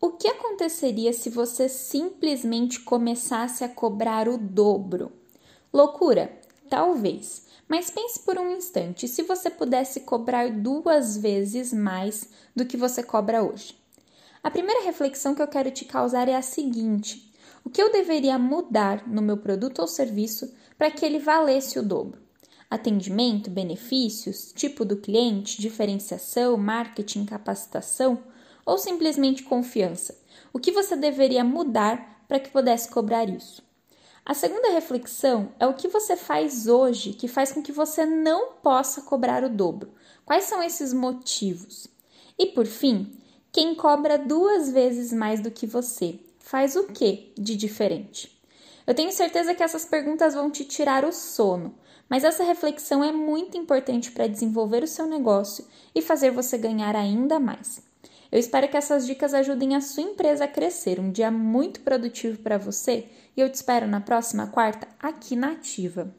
O que aconteceria se você simplesmente começasse a cobrar o dobro? Loucura? Talvez. Mas pense por um instante se você pudesse cobrar duas vezes mais do que você cobra hoje. A primeira reflexão que eu quero te causar é a seguinte: o que eu deveria mudar no meu produto ou serviço para que ele valesse o dobro? Atendimento, benefícios, tipo do cliente, diferenciação, marketing, capacitação? Ou simplesmente confiança? O que você deveria mudar para que pudesse cobrar isso? A segunda reflexão é o que você faz hoje que faz com que você não possa cobrar o dobro. Quais são esses motivos? E por fim, quem cobra duas vezes mais do que você faz o que de diferente? Eu tenho certeza que essas perguntas vão te tirar o sono, mas essa reflexão é muito importante para desenvolver o seu negócio e fazer você ganhar ainda mais. Eu espero que essas dicas ajudem a sua empresa a crescer. Um dia muito produtivo para você e eu te espero na próxima quarta aqui na Ativa.